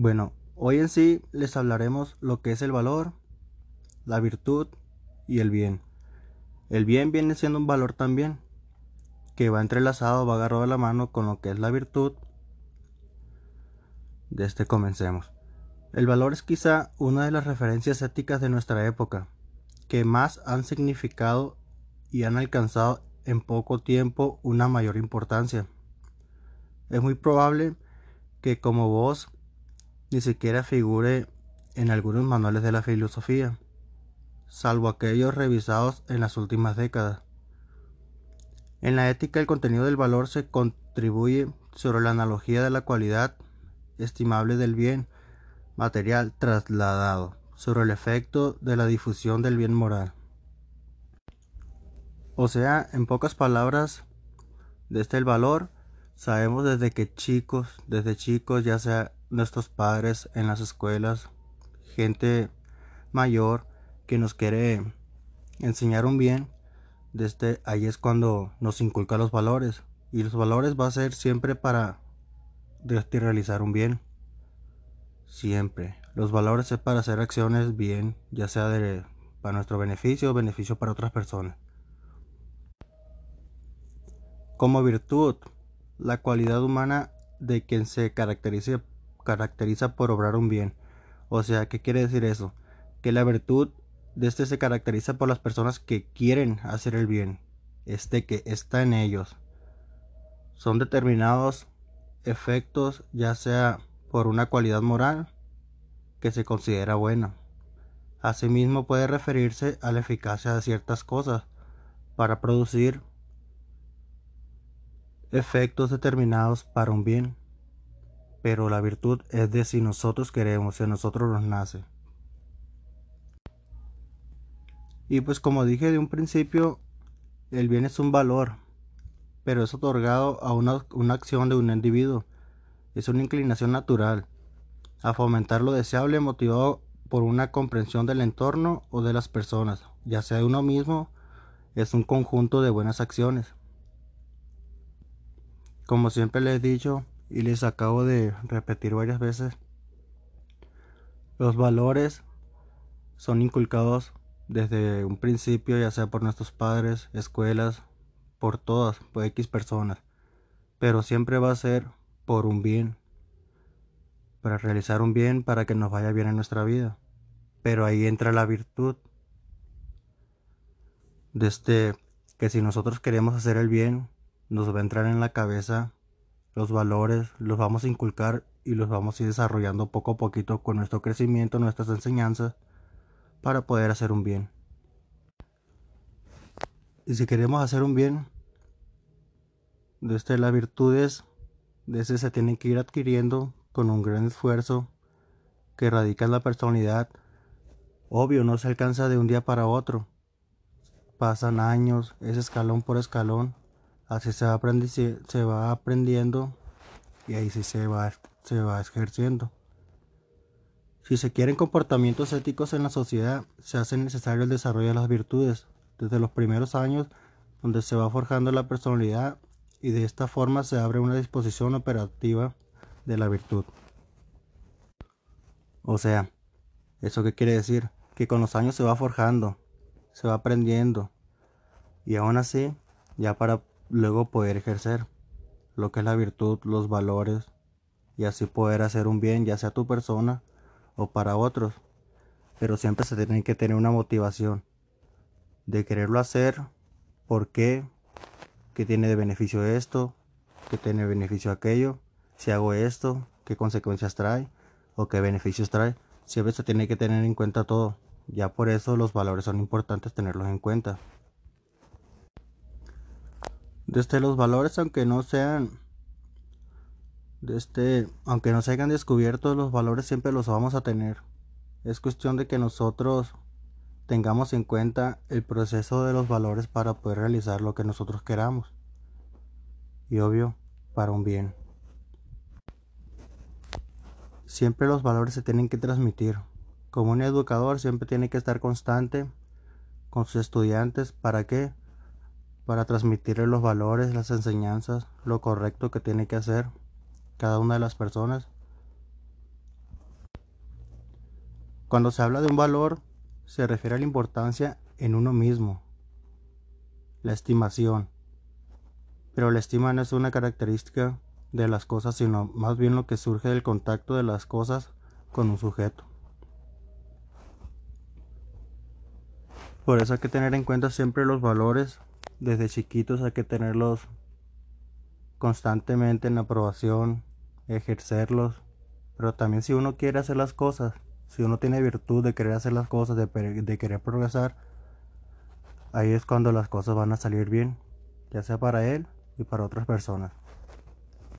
Bueno, hoy en sí les hablaremos lo que es el valor, la virtud y el bien. El bien viene siendo un valor también, que va entrelazado, va agarrado de la mano con lo que es la virtud. De este comencemos. El valor es quizá una de las referencias éticas de nuestra época, que más han significado y han alcanzado en poco tiempo una mayor importancia. Es muy probable que como vos ni siquiera figure en algunos manuales de la filosofía, salvo aquellos revisados en las últimas décadas. En la ética el contenido del valor se contribuye sobre la analogía de la cualidad estimable del bien material trasladado, sobre el efecto de la difusión del bien moral. O sea, en pocas palabras, desde el valor, sabemos desde que chicos, desde chicos, ya sea nuestros padres en las escuelas, gente mayor que nos quiere enseñar un bien, desde ahí es cuando nos inculca los valores. Y los valores va a ser siempre para realizar un bien. Siempre. Los valores es para hacer acciones bien, ya sea para nuestro beneficio o beneficio para otras personas. Como virtud, la cualidad humana de quien se caracteriza caracteriza por obrar un bien. O sea, ¿qué quiere decir eso? Que la virtud de este se caracteriza por las personas que quieren hacer el bien, este que está en ellos. Son determinados efectos, ya sea por una cualidad moral que se considera buena. Asimismo puede referirse a la eficacia de ciertas cosas para producir efectos determinados para un bien pero la virtud es de si nosotros queremos, si a nosotros nos nace. Y pues como dije de un principio, el bien es un valor, pero es otorgado a una, una acción de un individuo. Es una inclinación natural a fomentar lo deseable motivado por una comprensión del entorno o de las personas, ya sea de uno mismo, es un conjunto de buenas acciones. Como siempre les he dicho, y les acabo de repetir varias veces, los valores son inculcados desde un principio, ya sea por nuestros padres, escuelas, por todas, por X personas, pero siempre va a ser por un bien, para realizar un bien, para que nos vaya bien en nuestra vida. Pero ahí entra la virtud. Desde que si nosotros queremos hacer el bien, nos va a entrar en la cabeza los valores, los vamos a inculcar y los vamos a ir desarrollando poco a poquito con nuestro crecimiento, nuestras enseñanzas, para poder hacer un bien. Y si queremos hacer un bien, desde las virtudes, desde se tienen que ir adquiriendo con un gran esfuerzo que radica en la personalidad. Obvio, no se alcanza de un día para otro. Pasan años, es escalón por escalón Así se va, se va aprendiendo y ahí sí se va, se va ejerciendo. Si se quieren comportamientos éticos en la sociedad, se hace necesario el desarrollo de las virtudes desde los primeros años, donde se va forjando la personalidad y de esta forma se abre una disposición operativa de la virtud. O sea, ¿eso qué quiere decir? Que con los años se va forjando, se va aprendiendo y aún así, ya para luego poder ejercer lo que es la virtud, los valores y así poder hacer un bien ya sea a tu persona o para otros. Pero siempre se tiene que tener una motivación de quererlo hacer, por qué, qué tiene de beneficio esto, qué tiene de beneficio aquello, si hago esto, qué consecuencias trae o qué beneficios trae. Siempre se tiene que tener en cuenta todo. Ya por eso los valores son importantes tenerlos en cuenta. Desde los valores, aunque no sean, este aunque no se hayan descubierto, los valores siempre los vamos a tener. Es cuestión de que nosotros tengamos en cuenta el proceso de los valores para poder realizar lo que nosotros queramos. Y obvio, para un bien. Siempre los valores se tienen que transmitir. Como un educador siempre tiene que estar constante con sus estudiantes. ¿Para qué? Para transmitirle los valores, las enseñanzas, lo correcto que tiene que hacer cada una de las personas Cuando se habla de un valor, se refiere a la importancia en uno mismo, la estimación. Pero la estima no es una característica de las cosas, sino más bien lo que surge del contacto de las cosas con un sujeto. Por eso hay que tener en cuenta siempre los valores, desde chiquitos hay que tenerlos constantemente en aprobación, ejercerlos, pero también si uno quiere hacer las cosas, si uno tiene virtud de querer hacer las cosas, de, querer progresar, ahí es cuando las cosas van a salir bien, ya sea para él y para otras personas.